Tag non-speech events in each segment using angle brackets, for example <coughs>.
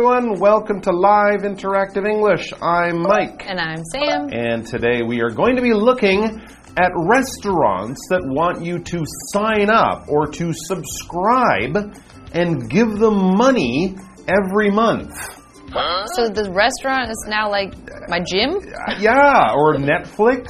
everyone. Welcome to Live Interactive English. I'm Mike. And I'm Sam. And today we are going to be looking at restaurants that want you to sign up or to subscribe and give them money every month. So the restaurant is now like my gym? Uh, yeah, or Netflix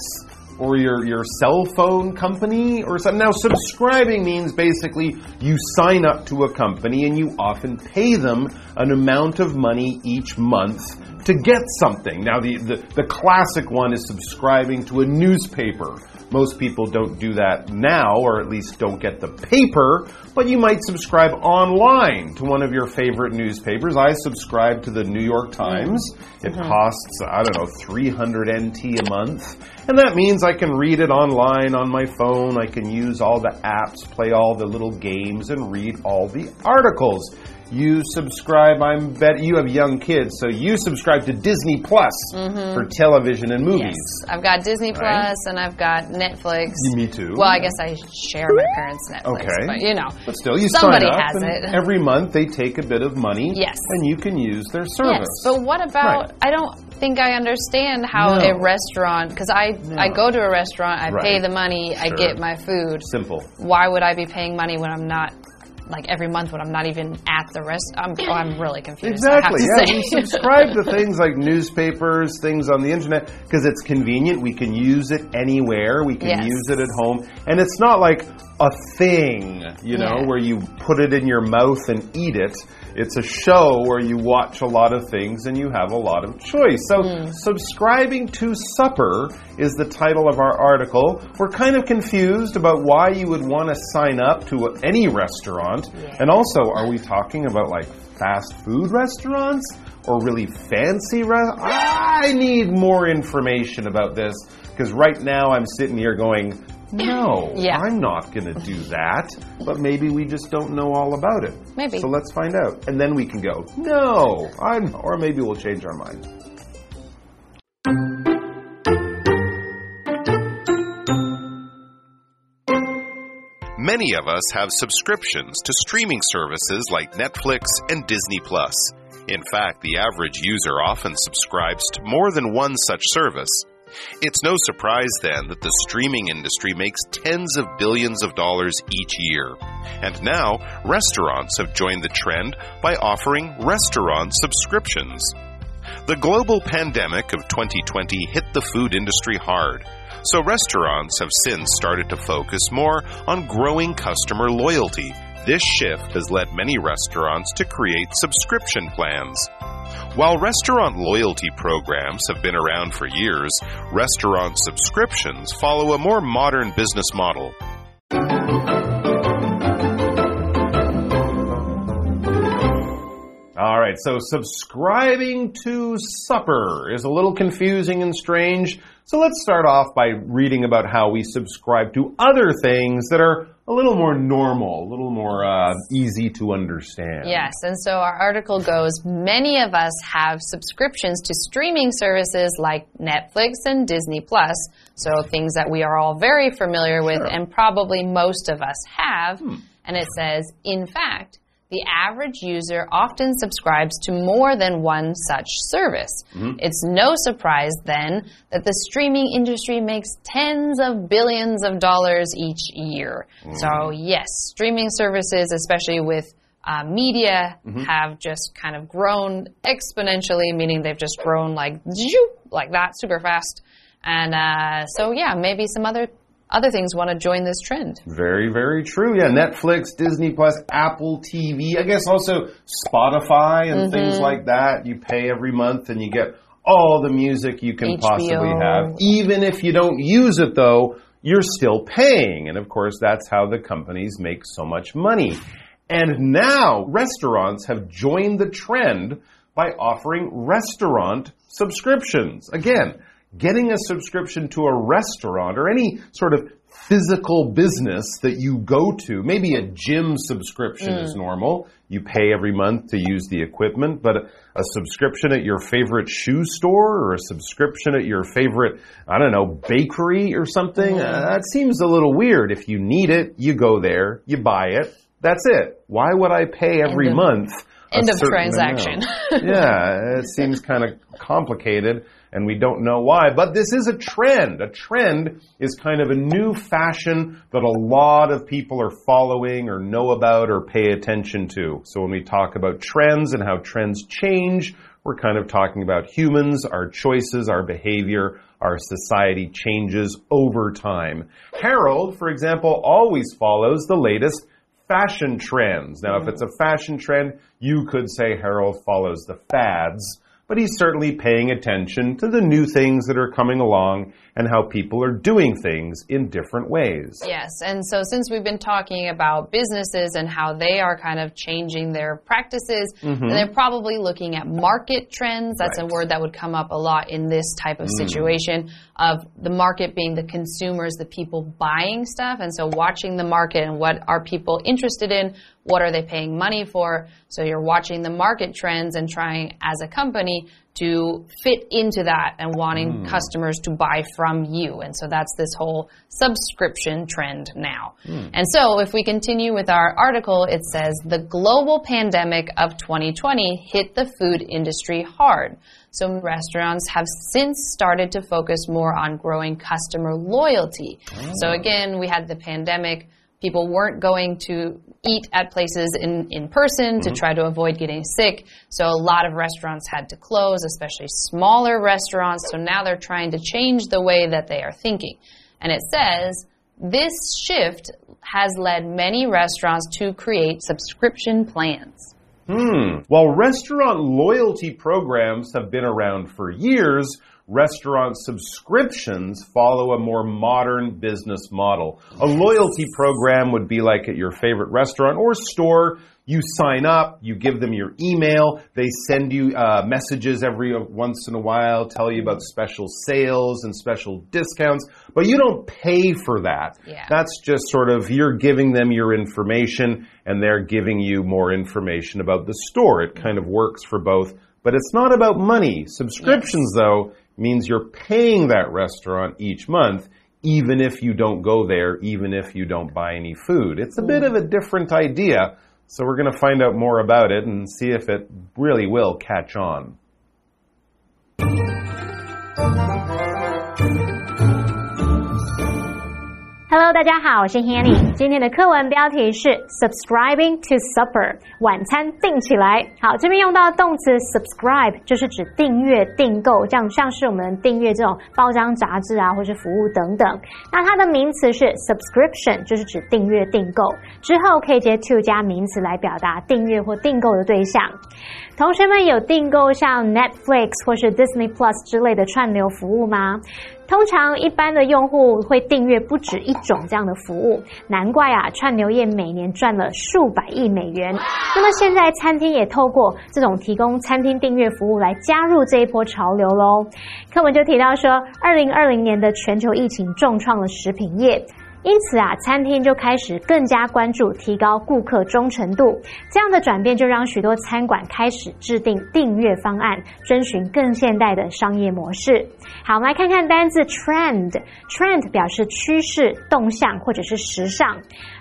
or your, your cell phone company or something. Now, subscribing means basically you sign up to a company and you often pay them an amount of money each month to get something. Now, the, the, the classic one is subscribing to a newspaper. Most people don't do that now, or at least don't get the paper, but you might subscribe online to one of your favorite newspapers. I subscribe to the New York Times. Mm-hmm. It costs, I don't know, 300 NT a month. And that means I can read it online on my phone. I can use all the apps, play all the little games, and read all the articles. You subscribe, I'm bet you have young kids, so you subscribe to Disney Plus mm-hmm. for television and movies. Yes. I've got Disney Right. Plus and I've got Netflix. Me too. Well, I guess I share my parents' Netflix, Okay. but you know. But still, you Somebody sign up, has it. every month they take a bit of money, Yes. and you can use their service. Yes, but what about? Right. I don't think I understand how No. a restaurant because I I go to a restaurant, I pay the money, I get my food. Simple. Why would I be paying money when I'm not like every month when I'm not even at the rest? I'm oh, I'm really confused. Exactly. to Yeah, we subscribe to things like newspapers, things on the internet because it's convenient. We can use it anywhere. We can Yes. use it at home, and it's not like a thing, you know, Yeah. where you put it in your mouth and eat it. It's a show where you watch a lot of things and you have a lot of choice. So, Hmm. subscribing to Supper is the title of our article. We're kind of confused about why you would want to sign up to any restaurant. And also, are we talking about like fast food restaurants or really fancy restaurants? I need more information about this because right now I'm sitting here going, no, <coughs> Yeah. I'm not going to do that. But maybe we just don't know all about it. Maybe. So let's find out. And then we can go, no, I'm, or maybe we'll change our mind. Many of us have subscriptions to streaming services like Netflix and Disney Plus. In fact, the average user often subscribes to more than one such service. It's no surprise then that the streaming industry makes tens of billions of dollars each year. And now, restaurants have joined the trend by offering restaurant subscriptions. The global pandemic of 2020 hit the food industry hard, so restaurants have since started to focus more on growing customer loyalty. This shift has led many restaurants to create subscription plans. While restaurant loyalty programs have been around for years, restaurant subscriptions follow a more modern business model. All right, so subscribing to supper is a little confusing and strange. So let's start off by reading about how we subscribe to other things that are a little more normal, a little more uh, easy to understand. Yes, and so our article goes many of us have subscriptions to streaming services like Netflix and Disney Plus, so things that we are all very familiar with and probably most of us have. And it says, in fact, the average user often subscribes to more than one such service. It's no surprise then that the streaming industry makes tens of billions of dollars each year. So, yes, streaming services, especially with uh, media, have just kind of grown exponentially, meaning they've just grown like like that, super fast. And uh, so, yeah, maybe some other other things want to join this trend. Very, very true. Yeah, Netflix, Disney Plus, Apple TV, I guess also Spotify and things Mm-hmm. like that. You pay every month and you get all the music you can possibly have. Even if you don't use it though, you're still paying. And of course, that's how the companies make so much money. And now restaurants have joined the trend by offering restaurant subscriptions. Again, getting a subscription to a restaurant or any sort of physical business that you go to. Maybe a gym subscription is normal. You pay every month to use the equipment, but a, a subscription at your favorite shoe store or a subscription at your favorite, I don't know, bakery or something, uh, that seems a little weird. If you need it, you go there, you buy it. That's it. Why would I pay every of- month? end of transaction. <laughs> yeah, it seems kind of complicated and we don't know why. But this is a trend. A trend is kind of a new fashion that a lot of people are following or know about or pay attention to. So when we talk about trends and how trends change, we're kind of talking about humans, our choices, our behavior, our society changes over time. Harold, for example, always follows the latest fashion trends. Now, if it's a fashion trend, you could say Harold follows the fads, but he's certainly paying attention to the new things that are coming along and how people are doing things in different ways. Yes, and so since we've been talking about businesses and how they are kind of changing their practices, mm-hmm. they're probably looking at market trends. That's. Right. a word that would come up a lot in this type of mm. situation of the market being the consumers, the people buying stuff, and so watching the market and what are people interested in, what are they paying money for. So you're watching the market trends and trying as a company to fit into that and wanting hmm. customers to buy from you. And so that's this whole subscription trend now. Hmm. And so if we continue with our article, it says the global pandemic of 2020 hit the food industry hard. So restaurants have since started to focus more on growing customer loyalty. So ah. again, we had the pandemic people weren't going to eat at places in, in person to try to avoid getting sick. So a lot of restaurants had to close, especially smaller restaurants. So now they're trying to change the way that they are thinking. And it says this shift has led many restaurants to create subscription plans. Hmm. While restaurant loyalty programs have been around for years, restaurant subscriptions follow a more modern business model. A loyalty program would be like at your favorite restaurant or store. You sign up, you give them your email, they send you uh, messages every once in a while, tell you about special sales and special discounts, but you don't pay for that. Yeah. That's just sort of you're giving them your information and they're giving you more information about the store. It kind of works for both, but it's not about money. Subscriptions, though, means you're paying that restaurant each month. Even if you don't go there, even if you don't buy any food. It's a bit of a different idea, so we're going to find out more about it and see if it really will catch on. Hello，大家好，我是 Hanny。今天的课文标题是 Subscribing to Supper，晚餐订起来。好，这边用到动词 subscribe，就是指订阅、订购，这样像是我们订阅这种报章、杂志啊，或是服务等等。那它的名词是 subscription，就是指订阅、订购。之后可以接 to 加名词来表达订阅或订购的对象。同学们有订购像 Netflix 或是 Disney Plus 之类的串流服务吗？通常一般的用户会订阅不止一种这样的服务，难怪啊，串流业每年赚了数百亿美元。那么现在餐厅也透过这种提供餐厅订阅服务来加入这一波潮流喽。课文就提到说，二零二零年的全球疫情重创了食品业。因此啊，餐厅就开始更加关注提高顾客忠诚度。这样的转变就让许多餐馆开始制定订阅方案，遵循更现代的商业模式。好，我们来看看单字 trend。trend 表示趋势、动向或者是时尚。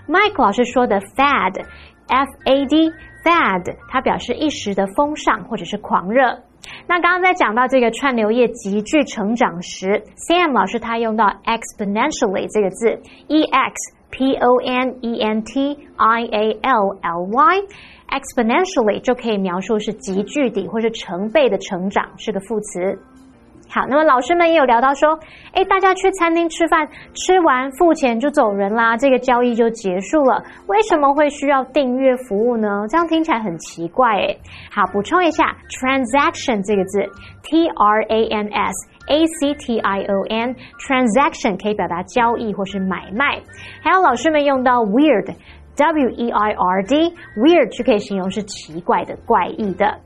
Mike 老师说的 fad，f a d fad，它表示一时的风尚或者是狂热。那刚刚在讲到这个串流业急剧成长时，Sam 老师他用到 exponentially 这个字，e x p o n e n t i a l l y，exponentially 就可以描述是急剧的或是成倍的成长，是个副词。好，那么老师们也有聊到说，诶，大家去餐厅吃饭，吃完付钱就走人啦，这个交易就结束了，为什么会需要订阅服务呢？这样听起来很奇怪诶。好，补充一下，transaction 这个字，t r a n s。A C T I O N transaction 可以表达交易或是买卖，还有老师们用到 weird W E I R D weird 就可以形容是奇怪的、怪异的。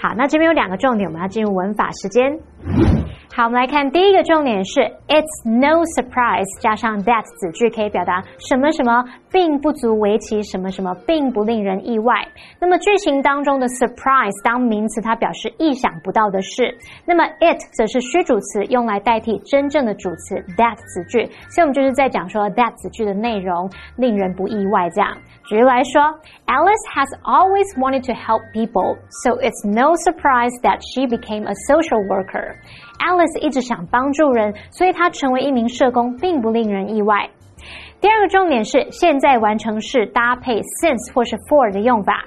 好，那这边有两个重点，我们要进入文法时间。好，我们来看第一个重点是 It's no surprise 加上 that 子句可以表达什么什么并不足为奇，什么什么并不令人意外。那么句型当中的 surprise 当名词，它表示意想不到的事。那么 it 则是虚主词，用来代替真正的主词 that 子句。所以我们就是在讲说 that 子句的内容令人不意外。这样，举例来说，Alice has always wanted to help people, so it's no surprise that she became a social worker. Alice 一直想帮助人，所以她成为一名社工，并不令人意外。第二个重点是现在完成式搭配 since 或是 for 的用法。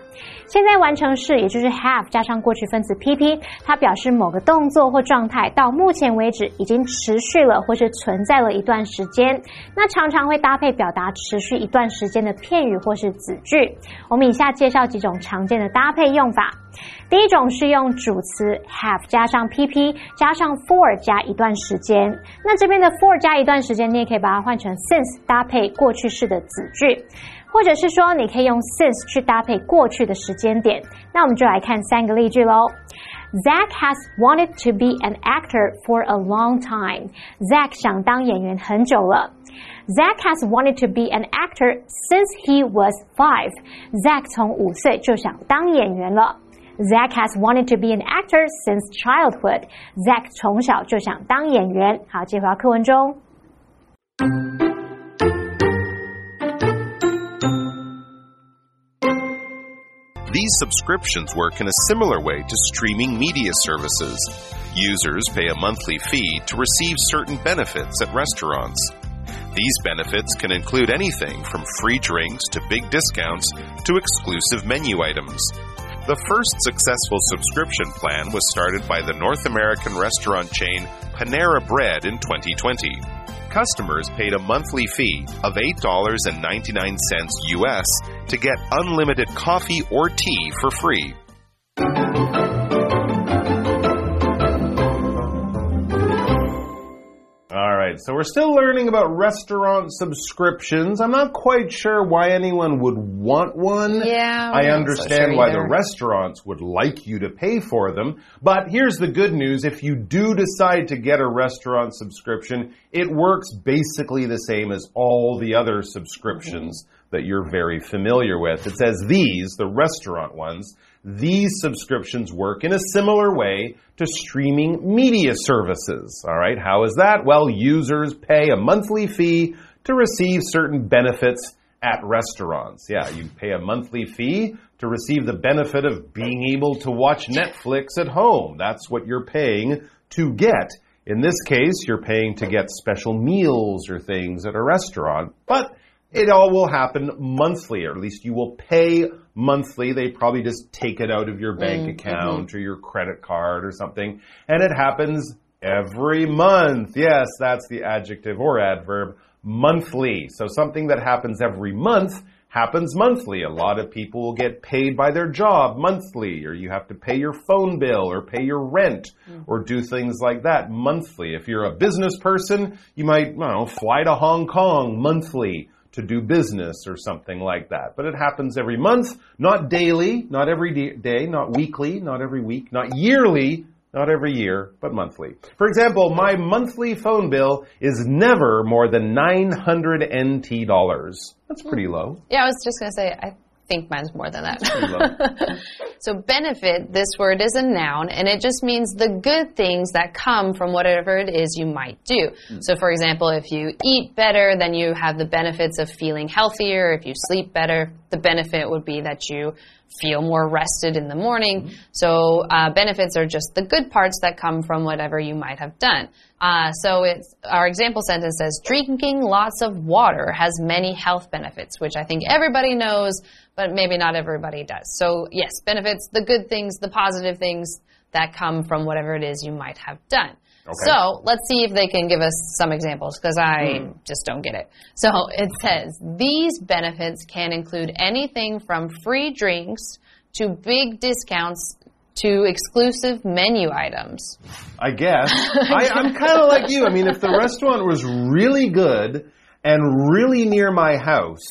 现在完成式也就是 have 加上过去分词 pp，它表示某个动作或状态到目前为止已经持续了或是存在了一段时间。那常常会搭配表达持续一段时间的片语或是子句。我们以下介绍几种常见的搭配用法。第一种是用主词 have 加上 pp 加上 for 加一段时间。那这边的 for 加一段时间，你也可以把它换成 since 搭配过去式的子句。或者是说，你可以用 since 去搭配过去的时间点。那我们就来看三个例句喽。Zach has wanted to be an actor for a long time. Zach 想当演员很久了。Zach has wanted to be an actor since he was five. Zach 从五岁就想当演员了。Zach has wanted to be an actor since childhood. Zach 从小就想当演员。好，这条课文中。These subscriptions work in a similar way to streaming media services. Users pay a monthly fee to receive certain benefits at restaurants. These benefits can include anything from free drinks to big discounts to exclusive menu items. The first successful subscription plan was started by the North American restaurant chain Panera Bread in 2020 customers paid a monthly fee of $8.99 US to get unlimited coffee or tea for free. Right, so we're still learning about restaurant subscriptions. I'm not quite sure why anyone would want one. Yeah, I I'm so understand sure why the restaurants would like you to pay for them. But here's the good news if you do decide to get a restaurant subscription, it works basically the same as all the other subscriptions that you're very familiar with. It says these, the restaurant ones, these subscriptions work in a similar way to streaming media services. All right, how is that? Well, users pay a monthly fee to receive certain benefits at restaurants. Yeah, you pay a monthly fee to receive the benefit of being able to watch Netflix at home. That's what you're paying to get. In this case, you're paying to get special meals or things at a restaurant, but it all will happen monthly, or at least you will pay monthly. They probably just take it out of your bank mm, account mm-hmm. or your credit card or something, and it happens every month. Yes, that's the adjective or adverb monthly. So something that happens every month happens monthly. A lot of people will get paid by their job monthly, or you have to pay your phone bill or pay your rent mm. or do things like that monthly. If you're a business person, you might, don't know, fly to Hong Kong monthly to do business or something like that. But it happens every month, not daily, not every day, not weekly, not every week, not yearly, not every year, but monthly. For example, my monthly phone bill is never more than 900 NT dollars. That's pretty low. Yeah, I was just going to say, I think mine's more than that. <laughs> so, benefit, this word is a noun, and it just means the good things that come from whatever it is you might do. So, for example, if you eat better, then you have the benefits of feeling healthier. If you sleep better, the benefit would be that you feel more rested in the morning. So, uh, benefits are just the good parts that come from whatever you might have done. Uh, so, it's our example sentence says, drinking lots of water has many health benefits, which I think everybody knows, but maybe not everybody does. So, yes, benefits, the good things, the positive things that come from whatever it is you might have done. So let's see if they can give us some examples because I hmm. just don't get it. So it says these benefits can include anything from free drinks to big discounts to exclusive menu items. I guess. <laughs> I, I'm kind of like you. I mean, if the restaurant was really good and really near my house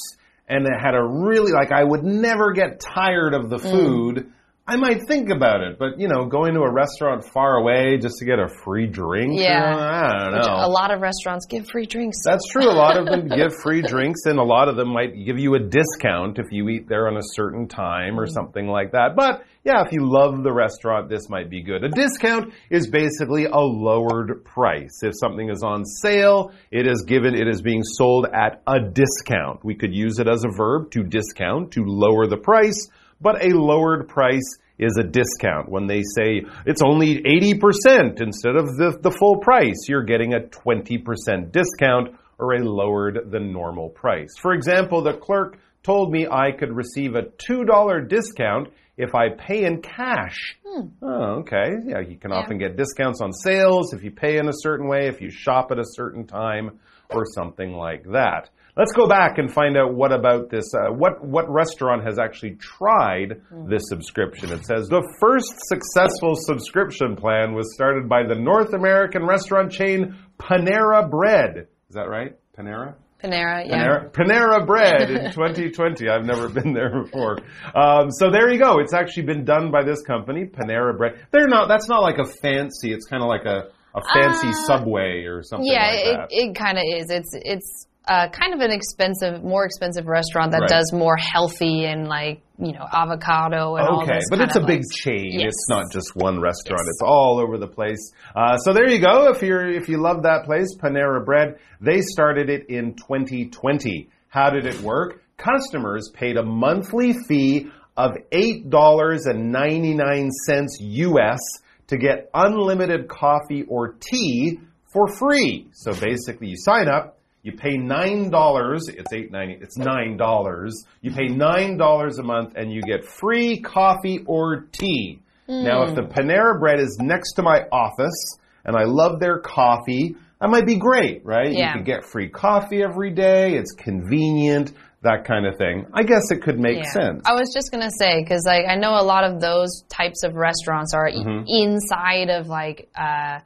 and it had a really, like, I would never get tired of the mm. food, I might think about it, but you know, going to a restaurant far away just to get a free drink, Yeah. you know, I don't Which know. a lot of restaurants give free drinks. That's true. A lot of them give free drinks, and a lot of them might give you a discount if you eat there on a certain time or mm. something like that. But yeah, if you love the restaurant, this might be good. A discount is basically a lowered price. If something is on sale, it is given, it is being sold at a discount. We could use it as a verb to discount, to lower the price, but a lowered price is a discount. When they say it's only 80% instead of the, the full price, you're getting a 20% discount or a lowered than normal price. For example, the clerk told me I could receive a $2 discount if I pay in cash. Hmm. Oh, okay. Yeah, you can often get discounts on sales if you pay in a certain way, if you shop at a certain time, or something like that. Let's go back and find out what about this. Uh, what what restaurant has actually tried this subscription? It says the first successful subscription plan was started by the North American restaurant chain Panera Bread. Is that right? Panera. Panera, yeah. Panera, Panera Bread in <laughs> 2020. I've never been there before. Um, so there you go. It's actually been done by this company, Panera Bread. They're not. That's not like a fancy. It's kind of like a a fancy Subway or something Yeah, like that. it, it kind of is. It's it's uh, kind of an expensive, more expensive restaurant that Right. does more healthy and like you know avocado and all Okay, but it's a big like- chain. Yes. It's not just one restaurant. It's all over the place. Uh, so there you go. If you're if you love that place, Panera Bread, they started it in 2020. How did it work? Customers paid a monthly fee of eight dollars and ninety nine cents US to get unlimited coffee or tea for free. So basically, you sign up. You pay nine dollars. It's eight ninety. It's nine dollars. You pay nine dollars a month, and you get free coffee or tea. Now, if the Panera Bread is next to my office, and I love their coffee, that might be great, right? Yeah. You could get free coffee every day. It's convenient, that kind of thing. I guess it could make Yeah. sense. I was just gonna say because like I know a lot of those types of restaurants are e- Mm-hmm. inside of like. Uh,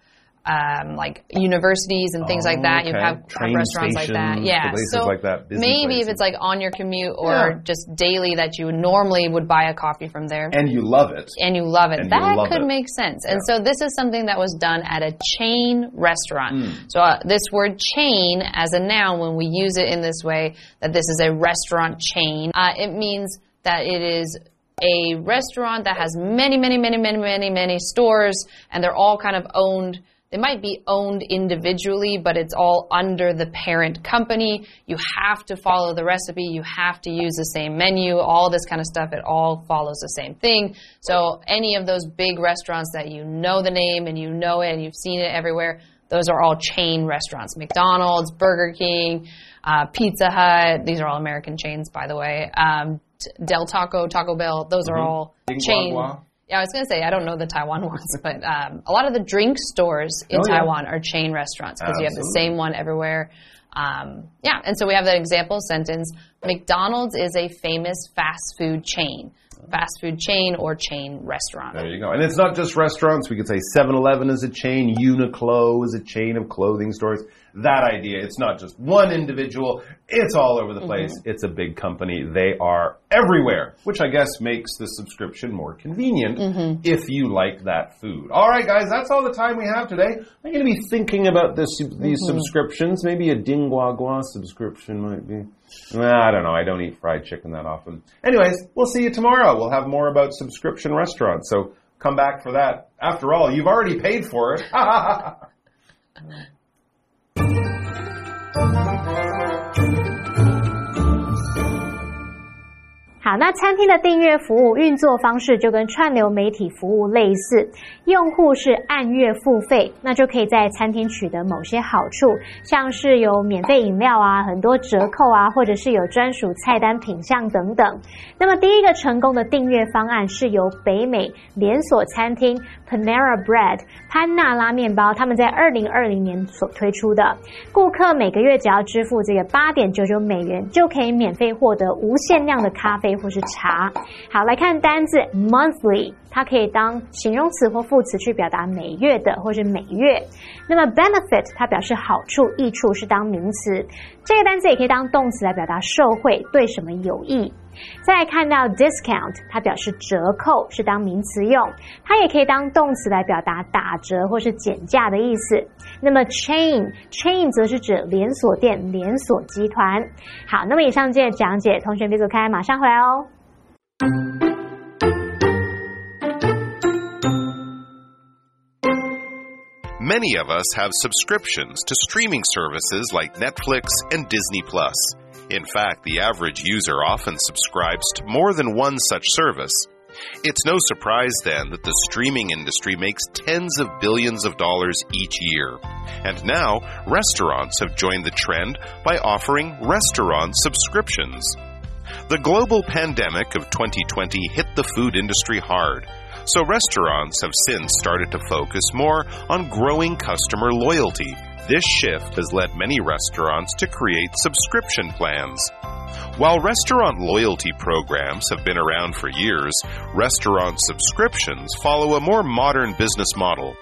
um, like universities and things like that. You Oh, have, have Train restaurants like that. Yeah. so like that, busy maybe if it's like on your commute or Yeah. just daily that you normally would buy a coffee from there. And you love it. and you love it. And that love could it. make sense. And so this is something that was done at a chain restaurant. Hmm. So uh, this word chain as a noun, when we use it in this way, that this is a restaurant chain, uh, it means that it is a restaurant that has many, many, many, many, many, many stores, and they're all kind of owned. They might be owned individually, but it's all under the parent company. You have to follow the recipe. You have to use the same menu, all this kind of stuff. It all follows the same thing. So any of those big restaurants that you know the name and you know it and you've seen it everywhere, those are all chain restaurants. McDonald's, Burger King, uh, Pizza Hut. These are all American chains, by the way. Um, Del Taco, Taco Bell. Those are all Ding chain. Gua Gua. Yeah, I was going to say, I don't know the Taiwan <laughs> ones, but um, a lot of the drink stores in Oh, yeah. Taiwan are chain restaurants because you have the same one everywhere. Um, yeah, and so we have that example sentence McDonald's is a famous fast food chain. Fast food chain or chain restaurant. There you go. And it's not just restaurants. We could say 7 Eleven is a chain, Uniqlo is a chain of clothing stores. That idea. It's not just one individual, it's all over the place. Mm-hmm. It's a big company. They are everywhere, which I guess makes the subscription more convenient mm-hmm. if you like that food. All right, guys, that's all the time we have today. I'm going to be thinking about this, these mm-hmm. subscriptions. Maybe a Dingua Gua subscription might be. I don't know. I don't eat fried chicken that often. Anyways, we'll see you tomorrow. We'll have more about subscription restaurants. So come back for that. After all, you've already paid for it. <laughs> <laughs> Thank you. 好，那餐厅的订阅服务运作方式就跟串流媒体服务类似，用户是按月付费，那就可以在餐厅取得某些好处，像是有免费饮料啊、很多折扣啊，或者是有专属菜单品项等等。那么第一个成功的订阅方案是由北美连锁餐厅 Panera Bread 潘纳拉面包他们在二零二零年所推出的。顾客每个月只要支付这个八点九九美元，就可以免费获得无限量的咖啡或是茶。好，来看单字 monthly，它可以当形容词或副词去表达每月的或是每月。那么 benefit 它表示好处、益处是当名词，这个单词也可以当动词来表达受惠，对什么有益。再来看到 discount，它表示折扣，是当名词用，它也可以当动词来表达打折或是减价的意思。那么 chain，chain 则是指连锁店、连锁集团。好，那么以上这些讲解，同学别走开，马上回来哦。Many of us have subscriptions to streaming services like Netflix and Disney Plus. In fact, the average user often subscribes to more than one such service. It's no surprise then that the streaming industry makes tens of billions of dollars each year. And now, restaurants have joined the trend by offering restaurant subscriptions. The global pandemic of 2020 hit the food industry hard. So restaurants have since started to focus more on growing customer loyalty. This shift has led many restaurants to create subscription plans. While restaurant loyalty programs have been around for years, restaurant subscriptions follow a more modern business model.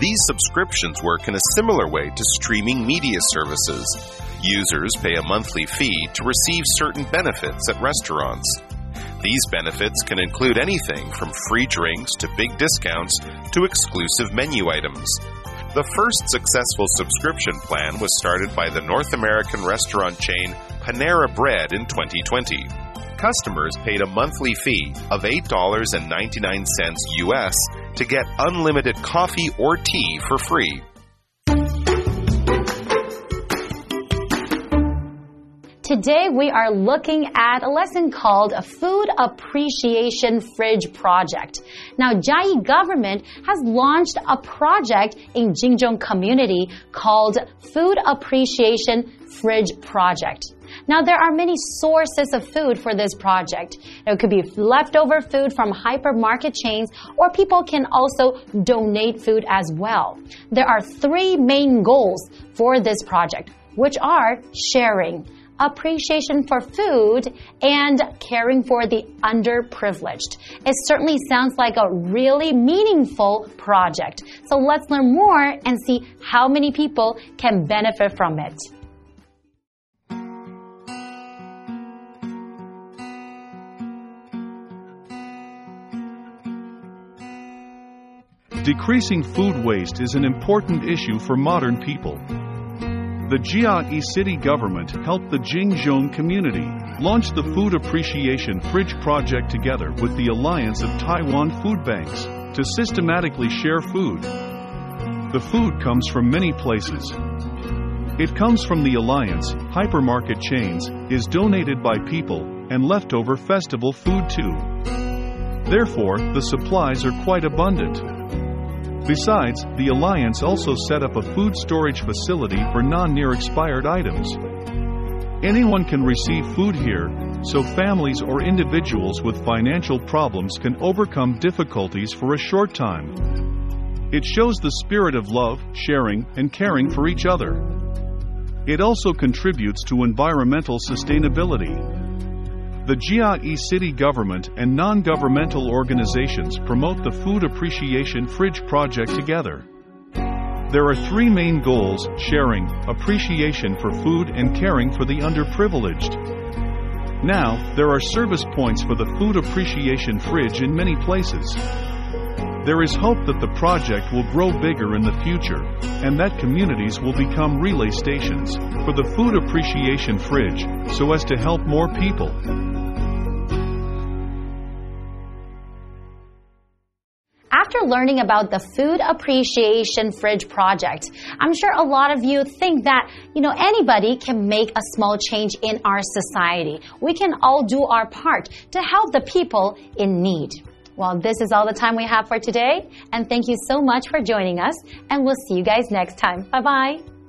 These subscriptions work in a similar way to streaming media services. Users pay a monthly fee to receive certain benefits at restaurants. These benefits can include anything from free drinks to big discounts to exclusive menu items. The first successful subscription plan was started by the North American restaurant chain Panera Bread in 2020. Customers paid a monthly fee of $8.99 US to get unlimited coffee or tea for free. Today we are looking at a lesson called a Food Appreciation Fridge Project. Now, Jiayi government has launched a project in Jingzhou community called Food Appreciation Fridge Project. Now, there are many sources of food for this project. It could be leftover food from hypermarket chains, or people can also donate food as well. There are three main goals for this project, which are sharing appreciation for food, and caring for the underprivileged. It certainly sounds like a really meaningful project. So let's learn more and see how many people can benefit from it. Decreasing food waste is an important issue for modern people. The Jiayi city government helped the Jingzhou community launch the Food Appreciation Fridge Project together with the Alliance of Taiwan Food Banks to systematically share food. The food comes from many places. It comes from the Alliance, hypermarket chains, is donated by people, and leftover festival food too. Therefore, the supplies are quite abundant. Besides, the Alliance also set up a food storage facility for non near expired items. Anyone can receive food here, so families or individuals with financial problems can overcome difficulties for a short time. It shows the spirit of love, sharing, and caring for each other. It also contributes to environmental sustainability. The Jiayi city government and non governmental organizations promote the Food Appreciation Fridge Project together. There are three main goals sharing, appreciation for food, and caring for the underprivileged. Now, there are service points for the Food Appreciation Fridge in many places. There is hope that the project will grow bigger in the future, and that communities will become relay stations for the Food Appreciation Fridge so as to help more people. After learning about the Food Appreciation Fridge Project, I'm sure a lot of you think that, you know, anybody can make a small change in our society. We can all do our part to help the people in need. Well, this is all the time we have for today, and thank you so much for joining us, and we'll see you guys next time. Bye bye.